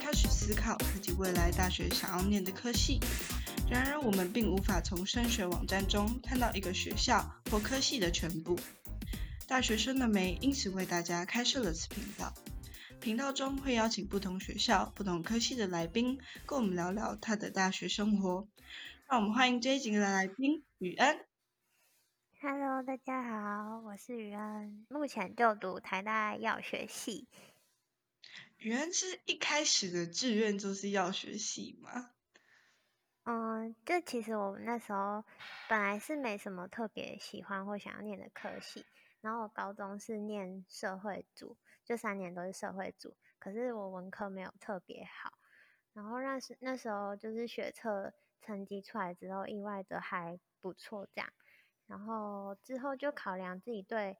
开始思考自己未来大学想要念的科系。然而，我们并无法从升学网站中看到一个学校或科系的全部。大学生的梅因此为大家开设了此频道。频道中会邀请不同学校、不同科系的来宾，跟我们聊聊他的大学生活。让我们欢迎这一集的来宾雨恩。Hello，大家好，我是雨恩，目前就读台大药学系。雨恩是一开始的志愿就是药学系吗？嗯，就其实我那时候本来是没什么特别喜欢或想要念的科系，然后我高中是念社会组，就三年都是社会组，可是我文科没有特别好，然后那时那时候就是学测成绩出来之后，意外的还不错这样，然后之后就考量自己对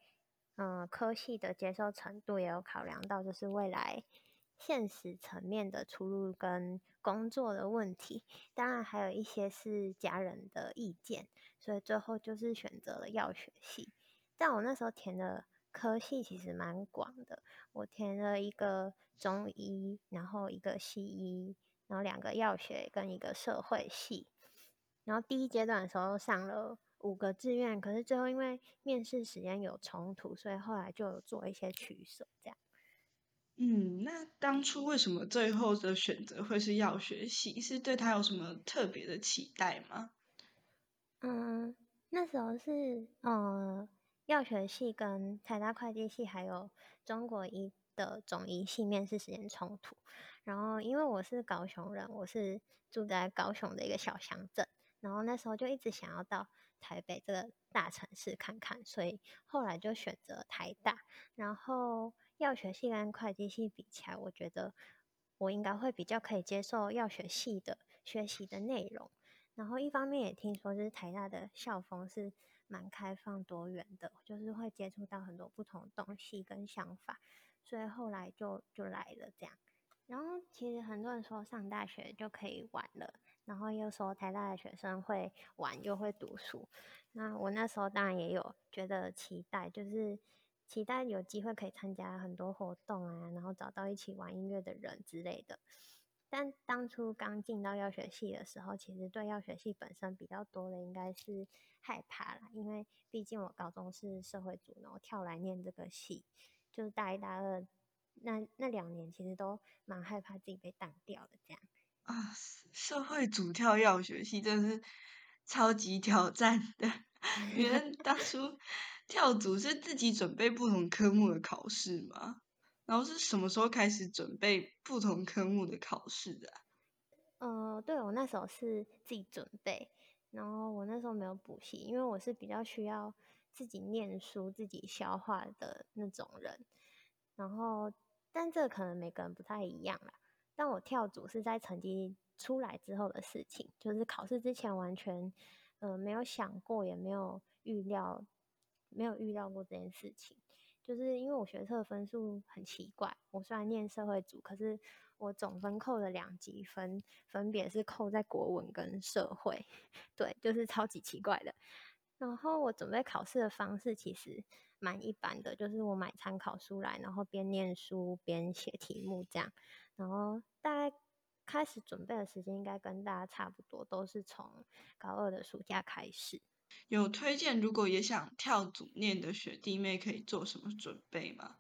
嗯科系的接受程度，也有考量到就是未来。现实层面的出路跟工作的问题，当然还有一些是家人的意见，所以最后就是选择了药学系。但我那时候填的科系其实蛮广的，我填了一个中医，然后一个西医，然后两个药学跟一个社会系。然后第一阶段的时候上了五个志愿，可是最后因为面试时间有冲突，所以后来就有做一些取舍，这样。嗯，那当初为什么最后的选择会是药学系？是对他有什么特别的期待吗？嗯，那时候是呃，药学系跟台大会计系还有中国医的总医系面试时间冲突。然后因为我是高雄人，我是住在高雄的一个小乡镇，然后那时候就一直想要到台北这个大城市看看，所以后来就选择台大。然后药学系跟会计系比起来，我觉得我应该会比较可以接受药学系的学习的内容。然后一方面也听说，就是台大的校风是蛮开放多元的，就是会接触到很多不同的东西跟想法，所以后来就就来了这样。然后其实很多人说上大学就可以玩了，然后又说台大的学生会玩又会读书。那我那时候当然也有觉得期待，就是期待有机会可以参加很多活动啊，然后找到一起玩音乐的人之类的。但当初刚进到药学系的时候，其实对药学系本身比较多的应该是害怕啦，因为毕竟我高中是社会组，然后跳来念这个系，就是大一、大二那那两年，其实都蛮害怕自己被挡掉的这样。啊，社会组跳药学系真的是超级挑战的。原来当初跳组是自己准备不同科目的考试吗？然后是什么时候开始准备不同科目的考试的、啊？呃，对我那时候是自己准备，然后我那时候没有补习，因为我是比较需要自己念书、自己消化的那种人。然后，但这可能每个人不太一样啦。但我跳组是在成绩出来之后的事情，就是考试之前完全呃没有想过，也没有预料，没有遇到过这件事情。就是因为我学测分数很奇怪，我虽然念社会组，可是我总分扣了两级分，分别是扣在国文跟社会，对，就是超级奇怪的。然后我准备考试的方式其实蛮一般的，就是我买参考书来，然后边念书边写题目这样。然后大概开始准备的时间应该跟大家差不多，都是从高二的暑假开始。有推荐如果也想跳组念的学弟妹可以做什么准备吗？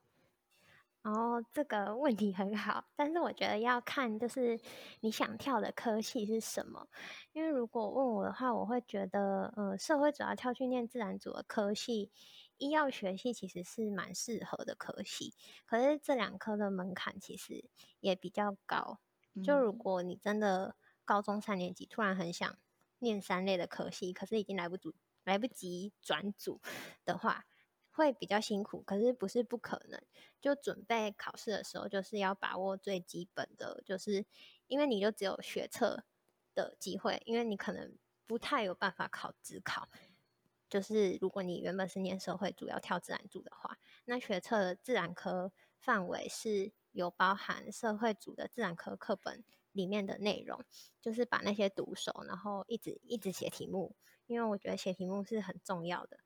哦这个问题很好，但是我觉得要看就是你想跳的科系是什么。因为如果问我的话，我会觉得，呃，社会主要跳去念自然组的科系，医药学系其实是蛮适合的科系。可是这两科的门槛其实也比较高。就如果你真的高中三年级突然很想念三类的科系，可是已经来不及来不及转组的话，会比较辛苦。可是不是不可能，就准备考试的时候，就是要把握最基本的，就是因为你就只有学测的机会，因为你可能不太有办法考职考。就是如果你原本是念社会主要跳自然组的话，那学测的自然科范围是有包含社会组的自然科课本里面的内容，就是把那些读熟，然后一直一直写题目，因为我觉得写题目是很重要的。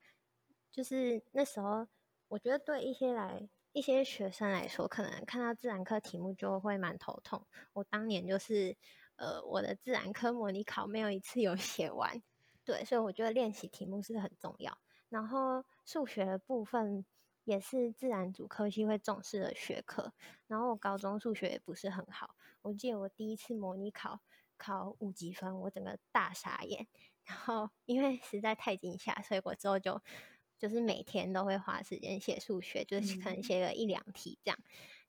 就是那时候，我觉得对一些来一些学生来说，可能看到自然课题目就会蛮头痛。我当年就是，呃，我的自然科模拟考没有一次有 写完，对，所以我觉得练习题目是很重要。然后数学的部分也是自然主科系会重视的学科。然后我高中数学也不是很好，我记得我第一次模拟考考五级分，我整个大傻眼。然后因为实在太惊吓，所以我之后就就是每天都会花时间写数学，就是可能写个一两题这样。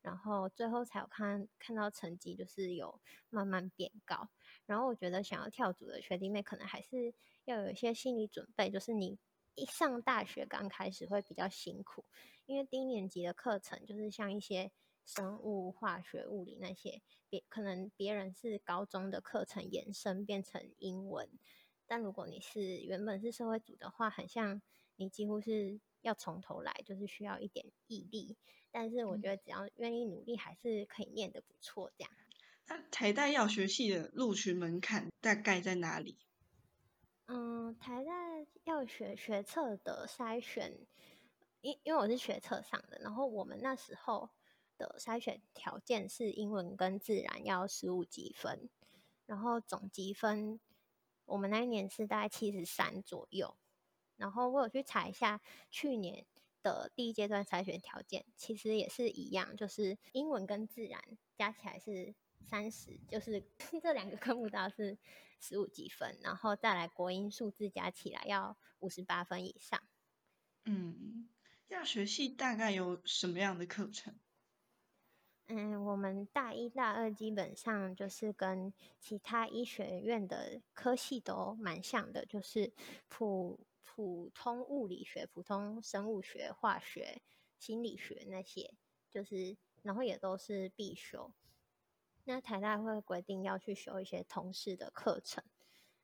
然后最后才有看看到成绩，就是有慢慢变高。然后我觉得想要跳组的学弟妹，可能还是要有一些心理准备，就是你一上大学刚开始会比较辛苦，因为低年级的课程就是像一些生物、化学、物理那些，别可能别人是高中的课程延伸变成英文。但如果你是原本是社会组的话，很像你几乎是要从头来，就是需要一点毅力。但是我觉得只要愿意努力，还是可以念得不错。这样。那台大药学系的录取门槛大概在哪里？嗯，台大药学学测的筛选，因因为我是学测上的，然后我们那时候的筛选条件是英文跟自然要十五积分，然后总积分。我们那一年是大概七十三左右，然后我有去查一下去年的第一阶段筛选条件，其实也是一样，就是英文跟自然加起来是三十，就是 这两个科目都是十五积分，然后再来国英数字加起来要五十八分以上。嗯，亚学系大概有什么样的课程？嗯，我们大一、大二基本上就是跟其他医学院的科系都蛮像的，就是普普通物理学、普通生物学、化学、心理学那些，就是然后也都是必修。那台大会规定要去修一些通识的课程，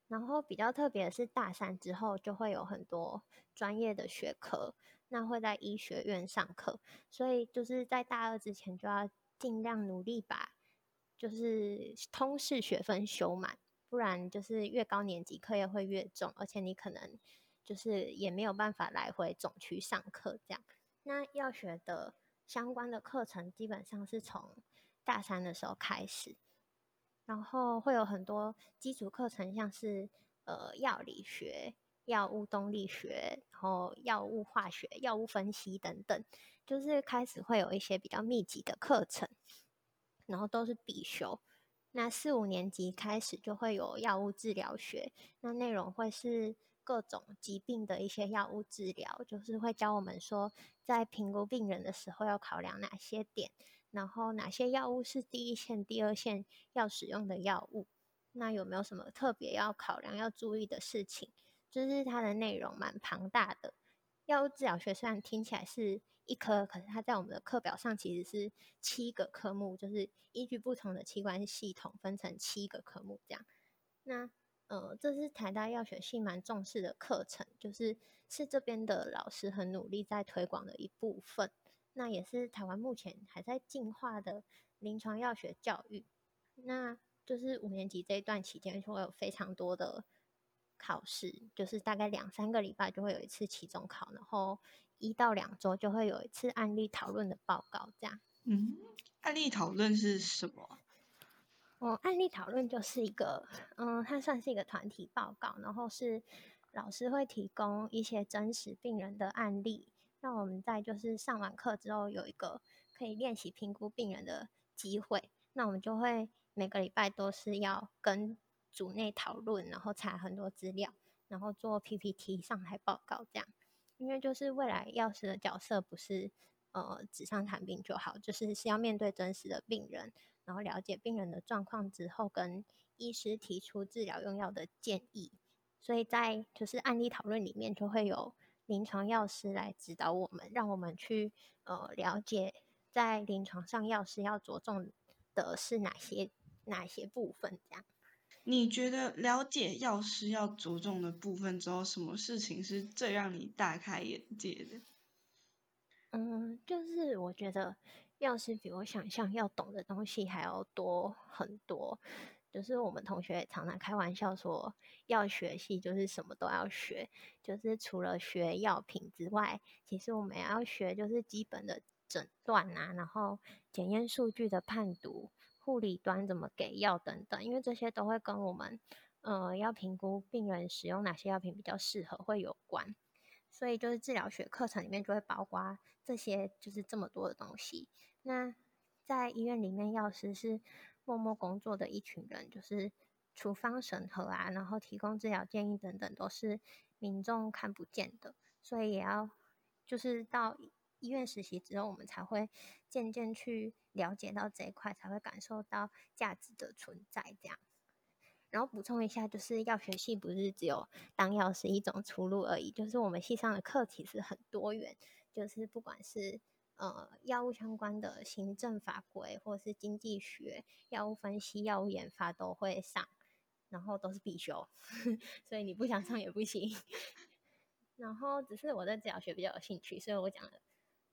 然后比较特别的是大三之后就会有很多专业的学科，那会在医学院上课，所以就是在大二之前就要。尽量努力把就是通识学分修满，不然就是越高年级课业会越重，而且你可能就是也没有办法来回总区上课这样。那要学的相关的课程基本上是从大三的时候开始，然后会有很多基础课程，像是呃药理学、药物动力学，然后药物化学、药物分析等等。就是开始会有一些比较密集的课程，然后都是必修。那四五年级开始就会有药物治疗学，那内容会是各种疾病的一些药物治疗，就是会教我们说，在评估病人的时候要考量哪些点，然后哪些药物是第一线、第二线要使用的药物，那有没有什么特别要考量、要注意的事情？就是它的内容蛮庞大的。药物治疗学虽然听起来是一科，可是它在我们的课表上其实是七个科目，就是依据不同的器官系统分成七个科目这样。那呃，这是台大药学系蛮重视的课程，就是是这边的老师很努力在推广的一部分。那也是台湾目前还在进化的临床药学教育。那就是五年级这一段期间会有非常多的。考试就是大概两三个礼拜就会有一次期中考，然后一到两周就会有一次案例讨论的报告，这样。嗯，案例讨论是什么？哦，案例讨论就是一个，嗯，它算是一个团体报告，然后是老师会提供一些真实病人的案例，那我们在就是上完课之后有一个可以练习评估病人的机会。那我们就会每个礼拜都是要跟。组内讨论，然后查很多资料，然后做 PPT 上台报告这样。因为就是未来药师的角色不是呃纸上谈兵就好，就是是要面对真实的病人，然后了解病人的状况之后，跟医师提出治疗用药的建议。所以在就是案例讨论里面，就会有临床药师来指导我们，让我们去呃了解在临床上药师要着重的是哪些哪些部分这样。你觉得了解药师要着重的部分之后，什么事情是最让你大开眼界的？嗯，就是我觉得药师比我想象要懂的东西还要多很多。就是我们同学常常开玩笑说，药学系就是什么都要学，就是除了学药品之外，其实我们要学就是基本的。诊断啊，然后检验数据的判读，护理端怎么给药等等，因为这些都会跟我们呃要评估病人使用哪些药品比较适合会有关。所以就是治疗学课程里面就会包括这些，就是这么多的东西。那在医院里面，药师是默默工作的一群人，就是处方审核啊，然后提供治疗建议等等，都是民众看不见的。所以也要就是到医院实习之后，我们才会渐渐去了解到这一块，才会感受到价值的存在。这样。然后补充一下，就是药学系不是只有当药师一种出路而已，就是我们系上的课其实很多元，就是不管是呃药物相关的行政法规，或是经济学、药物分析、药物研发都会上，然后都是必修，所以你不想上也不行。然后只是我对治疗学比较有兴趣，所以我讲的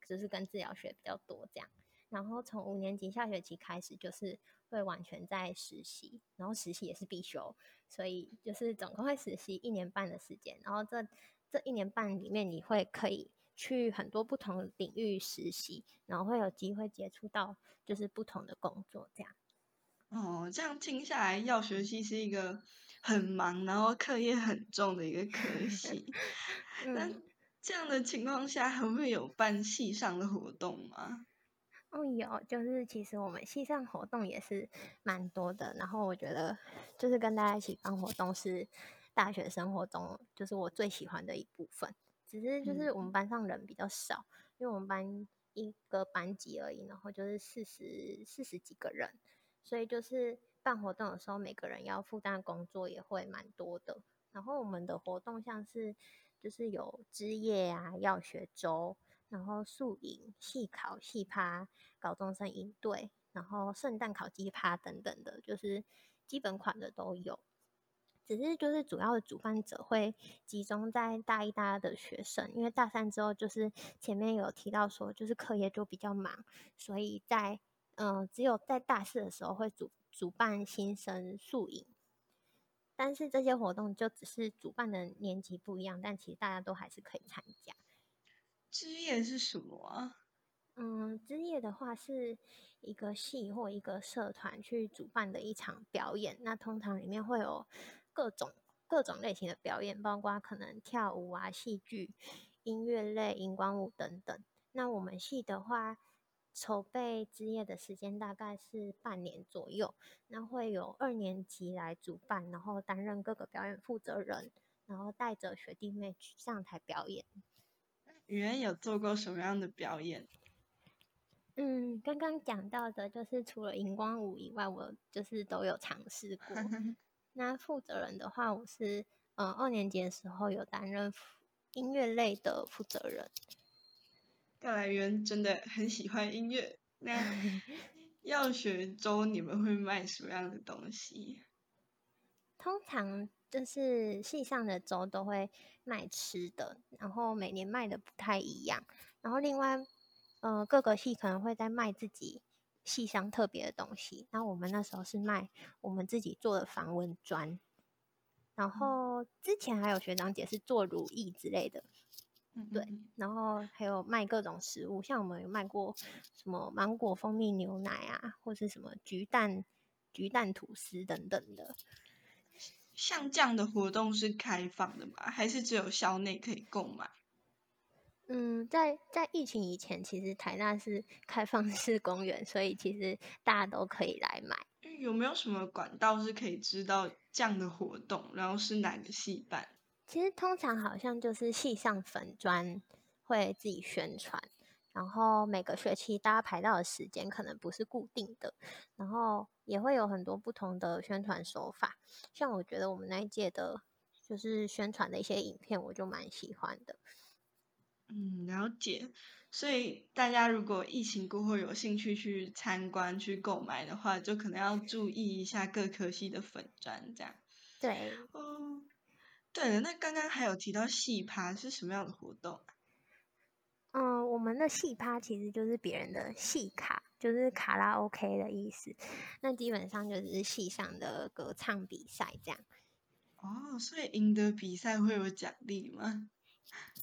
就是跟治疗学比较多这样。然后从五年级下学期开始，就是会完全在实习，然后实习也是必修，所以就是总共会实习一年半的时间。然后这这一年半里面，你会可以去很多不同领域实习，然后会有机会接触到就是不同的工作这样。哦，这样听下来，药学系是一个很忙，然后课业很重的一个科系。那这样的情况下，还会有办系上的活动吗？哦，有，就是其实我们系上活动也是蛮多的。然后我觉得，就是跟大家一起办活动是大学生活中就是我最喜欢的一部分。只是就是我们班上人比较少，因为我们班一个班级而已，然后就是四十四十几个人，所以就是办活动的时候，每个人要负担工作也会蛮多的。然后我们的活动像是就是有枝叶啊，药学周。然后宿营、系考、系趴、高中生营队，然后圣诞考级趴等等的，就是基本款的都有。只是就是主要的主办者会集中在大一、大二的学生，因为大三之后就是前面有提到说，就是课业就比较忙，所以在嗯，只有在大四的时候会主主办新生宿营。但是这些活动就只是主办的年级不一样，但其实大家都还是可以参加。枝叶是什么啊？嗯，枝叶的话是一个系或一个社团去主办的一场表演。那通常里面会有各种各种类型的表演，包括可能跳舞啊、戏剧、音乐类、荧光舞等等。那我们系的话，筹备之夜的时间大概是半年左右。那会有二年级来主办，然后担任各个表演负责人，然后带着学弟妹去上台表演。语言有做过什么样的表演？嗯，刚刚讲到的，就是除了荧光舞以外，我就是都有尝试过。那负责人的话，我是嗯二年级的时候有担任音乐类的负责人。看来源真的很喜欢音乐。那药学周你们会卖什么样的东西？通常。就是系上的周都会卖吃的，然后每年卖的不太一样。然后另外，呃，各个系可能会在卖自己系上特别的东西。那我们那时候是卖我们自己做的防蚊砖。然后之前还有学长姐是做如意之类的，对。然后还有卖各种食物，像我们有卖过什么芒果蜂蜜牛奶啊，或是什么橘蛋橘蛋吐司等等的。像这样的活动是开放的吗？还是只有校内可以购买？嗯，在在疫情以前，其实台大是开放式公园，所以其实大家都可以来买。有没有什么管道是可以知道这样的活动？然后是哪个系办？其实通常好像就是系上粉专会自己宣传。然后每个学期大家排到的时间可能不是固定的，然后也会有很多不同的宣传手法。像我觉得我们那一届的，就是宣传的一些影片，我就蛮喜欢的。嗯，了解。所以大家如果疫情过后有兴趣去参观、去购买的话，就可能要注意一下各科系的粉砖这样。对。哦，对了，那刚刚还有提到戏趴是什么样的活动？嗯，我们的戏趴其实就是别人的戏卡，就是卡拉 OK 的意思。那基本上就是戏上的歌唱比赛这样。哦，所以赢得比赛会有奖励吗？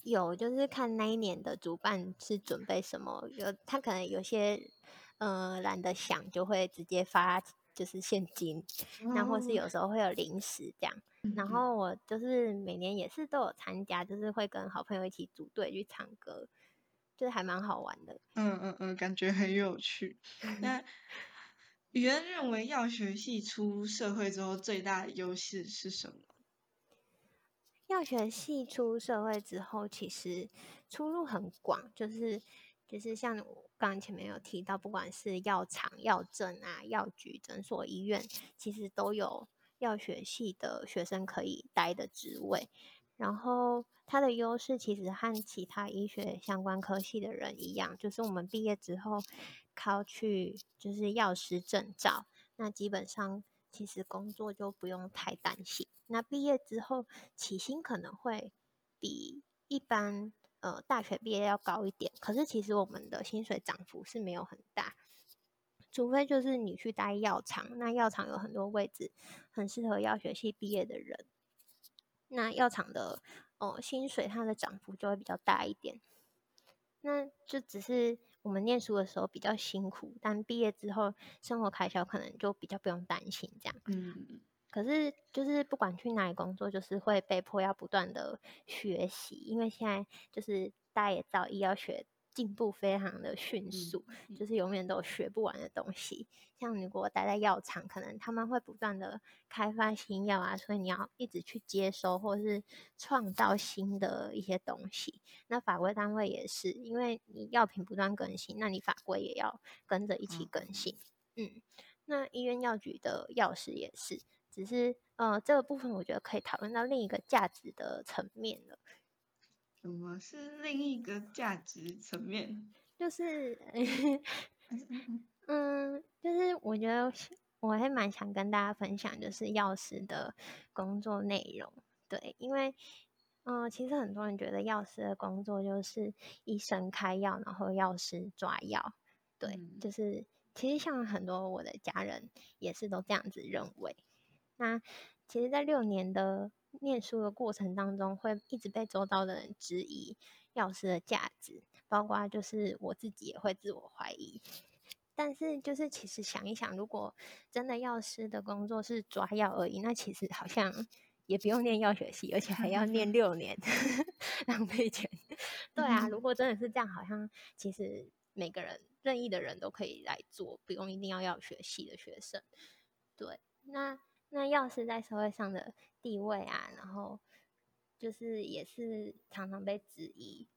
有，就是看那一年的主办是准备什么，有他可能有些呃懒得想，就会直接发就是现金，那或是有时候会有零食这样。然后我就是每年也是都有参加，就是会跟好朋友一起组队去唱歌，就是还蛮好玩的。嗯嗯嗯，感觉很有趣。那语言认为药学系出社会之后最大的优势是什么？药学系出社会之后，其实出路很广，就是就是像我刚刚前面有提到，不管是药厂、药证啊、药局、诊所、医院，其实都有药学系的学生可以待的职位。然后它的优势其实和其他医学相关科系的人一样，就是我们毕业之后考取就是药师证照，那基本上。其实工作就不用太担心。那毕业之后起薪可能会比一般呃大学毕业要高一点，可是其实我们的薪水涨幅是没有很大，除非就是你去待药厂，那药厂有很多位置很适合药学系毕业的人，那药厂的哦薪水它的涨幅就会比较大一点。那就只是。我们念书的时候比较辛苦，但毕业之后生活开销可能就比较不用担心这样。嗯，可是就是不管去哪里工作，就是会被迫要不断的学习，因为现在就是大家也知道医药学。进步非常的迅速，就是永远都有学不完的东西。像如果待在药厂，可能他们会不断的开发新药啊，所以你要一直去接收或是创造新的一些东西。那法规单位也是，因为你药品不断更新，那你法规也要跟着一起更新。嗯，那医院药局的药师也是，只是呃这个部分我觉得可以讨论到另一个价值的层面了。什么是另一个价值层面？就是，嗯，就是我觉得我还蛮想跟大家分享，就是药师的工作内容。对，因为，嗯，其实很多人觉得药师的工作就是医生开药，然后药师抓药。对，就是其实像很多我的家人也是都这样子认为。那其实，在六年的。念书的过程当中，会一直被周遭的人质疑药师的价值，包括就是我自己也会自我怀疑。但是，就是其实想一想，如果真的药师的工作是抓药而已，那其实好像也不用念药学系，而且还要念六年，浪费钱。对啊，如果真的是这样，好像其实每个人任意的人都可以来做，不用一定要药学系的学生。对，那。那药师在社会上的地位啊，然后就是也是常常被质疑，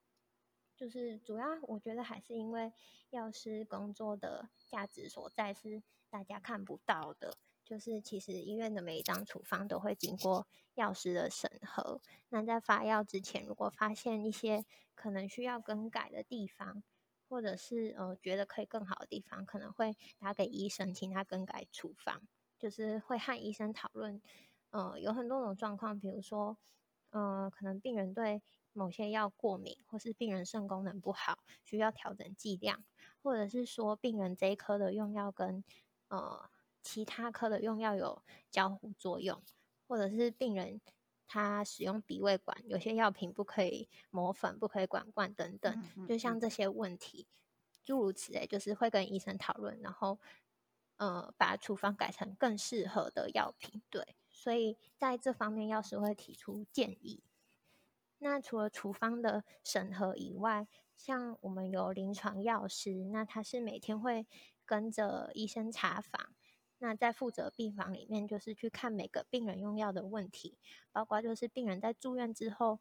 就是主要我觉得还是因为药师工作的价值所在是大家看不到的，就是其实医院的每一张处方都会经过药师的审核，那在发药之前，如果发现一些可能需要更改的地方，或者是呃觉得可以更好的地方，可能会打给医生，请他更改处方。就是会和医生讨论，呃，有很多种状况，比如说，呃，可能病人对某些药过敏，或是病人肾功能不好，需要调整剂量，或者是说病人这一科的用药跟呃其他科的用药有交互作用，或者是病人他使用鼻胃管，有些药品不可以磨粉，不可以管罐等等，就像这些问题，诸如此类，就是会跟医生讨论，然后。呃，把处方改成更适合的药品，对，所以在这方面药师会提出建议。那除了处方的审核以外，像我们有临床药师，那他是每天会跟着医生查房，那在负责病房里面就是去看每个病人用药的问题，包括就是病人在住院之后，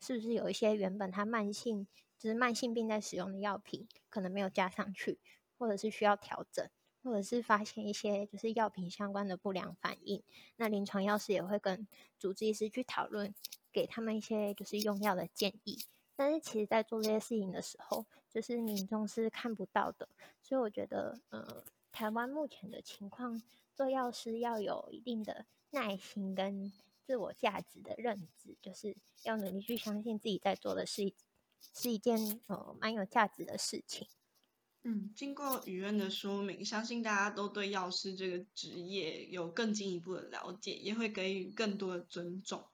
是不是有一些原本他慢性就是慢性病在使用的药品可能没有加上去，或者是需要调整。或者是发现一些就是药品相关的不良反应，那临床药师也会跟主治医师去讨论，给他们一些就是用药的建议。但是其实，在做这些事情的时候，就是民众是看不到的。所以我觉得，呃，台湾目前的情况，做药师要有一定的耐心跟自我价值的认知，就是要努力去相信自己在做的是是一件呃蛮有价值的事情。嗯，经过语恩的说明，相信大家都对药师这个职业有更进一步的了解，也会给予更多的尊重。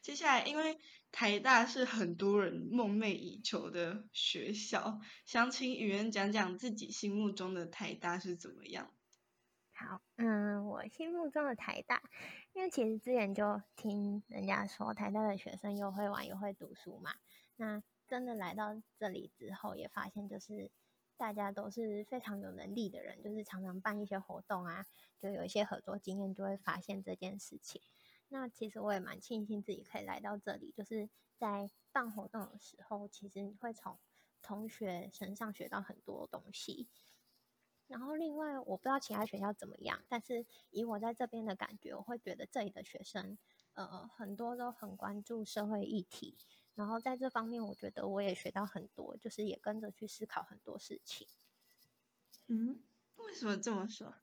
接下来，因为台大是很多人梦寐以求的学校，想请语言讲讲自己心目中的台大是怎么样。好，嗯，我心目中的台大，因为其实之前就听人家说台大的学生又会玩又会读书嘛，那真的来到这里之后，也发现就是大家都是非常有能力的人，就是常常办一些活动啊，就有一些合作经验，就会发现这件事情。那其实我也蛮庆幸自己可以来到这里，就是在办活动的时候，其实你会从同学身上学到很多东西。然后另外，我不知道其他学校怎么样，但是以我在这边的感觉，我会觉得这里的学生，呃，很多都很关注社会议题。然后在这方面，我觉得我也学到很多，就是也跟着去思考很多事情。嗯，为什么这么说？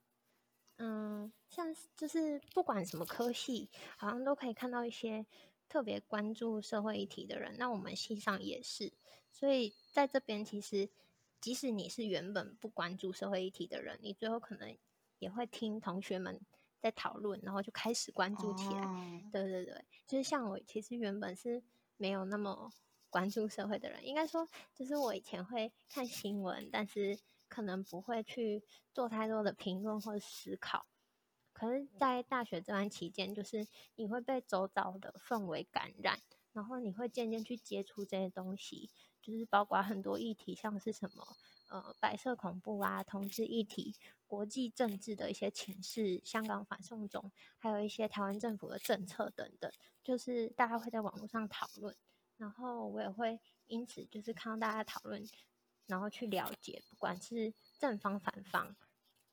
嗯，像就是不管什么科系，好像都可以看到一些特别关注社会议题的人。那我们系上也是，所以在这边其实，即使你是原本不关注社会议题的人，你最后可能也会听同学们在讨论，然后就开始关注起来。对对对，就是像我其实原本是没有那么关注社会的人，应该说就是我以前会看新闻，但是。可能不会去做太多的评论或者思考，可是，在大学这段期间，就是你会被周遭的氛围感染，然后你会渐渐去接触这些东西，就是包括很多议题，像是什么呃白色恐怖啊、同志议题、国际政治的一些情势、香港反送中，还有一些台湾政府的政策等等，就是大家会在网络上讨论，然后我也会因此就是看到大家讨论。然后去了解，不管是正方反方，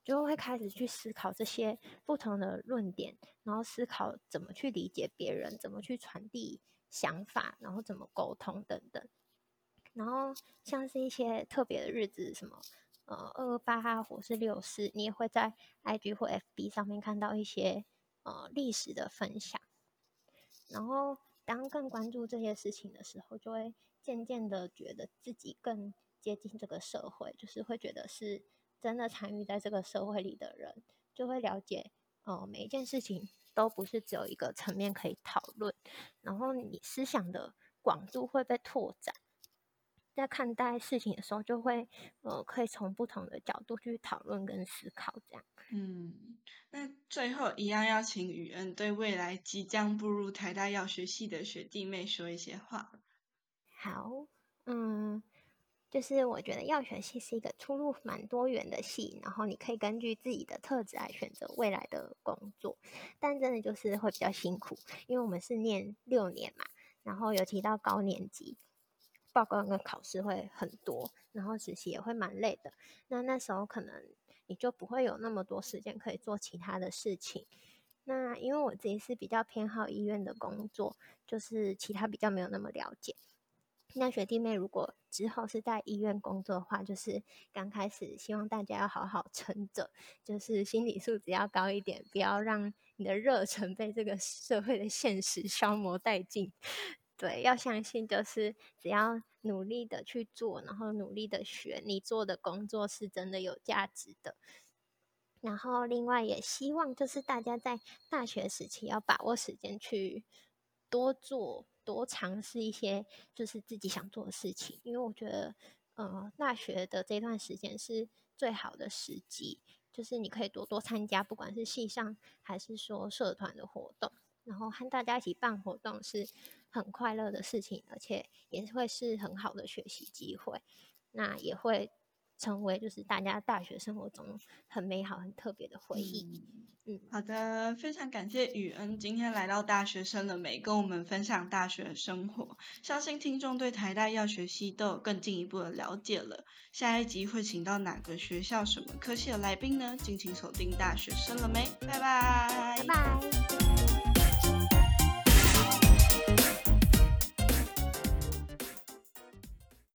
就会开始去思考这些不同的论点，然后思考怎么去理解别人，怎么去传递想法，然后怎么沟通等等。然后像是一些特别的日子，什么呃二二八啊或是六四，你也会在 IG 或 FB 上面看到一些呃历史的分享。然后当更关注这些事情的时候，就会渐渐的觉得自己更。接近这个社会，就是会觉得是真的参与在这个社会里的人，就会了解，哦，每一件事情都不是只有一个层面可以讨论，然后你思想的广度会被拓展，在看待事情的时候，就会呃，可以从不同的角度去讨论跟思考，这样。嗯，那最后一样要请雨恩对未来即将步入台大药学系的学弟妹说一些话。好，嗯。就是我觉得药学系是一个出路蛮多元的系，然后你可以根据自己的特质来选择未来的工作，但真的就是会比较辛苦，因为我们是念六年嘛，然后有提到高年级，报告跟考试会很多，然后实习也会蛮累的，那那时候可能你就不会有那么多时间可以做其他的事情。那因为我自己是比较偏好医院的工作，就是其他比较没有那么了解。那学弟妹如果之后是在医院工作的话，就是刚开始希望大家要好好撑着，就是心理素质要高一点，不要让你的热忱被这个社会的现实消磨殆尽。对，要相信就是只要努力的去做，然后努力的学，你做的工作是真的有价值的。然后另外也希望就是大家在大学时期要把握时间去多做。多尝试一些就是自己想做的事情，因为我觉得，呃，大学的这段时间是最好的时机，就是你可以多多参加，不管是系上还是说社团的活动，然后和大家一起办活动是很快乐的事情，而且也会是很好的学习机会，那也会成为就是大家大学生活中很美好、很特别的回忆。嗯，好的，非常感谢雨恩今天来到大学生了没，跟我们分享大学生活，相信听众对台大药学系都有更进一步的了解了。下一集会请到哪个学校、什么科系的来宾呢？敬请锁定大学生了没，拜拜，拜拜。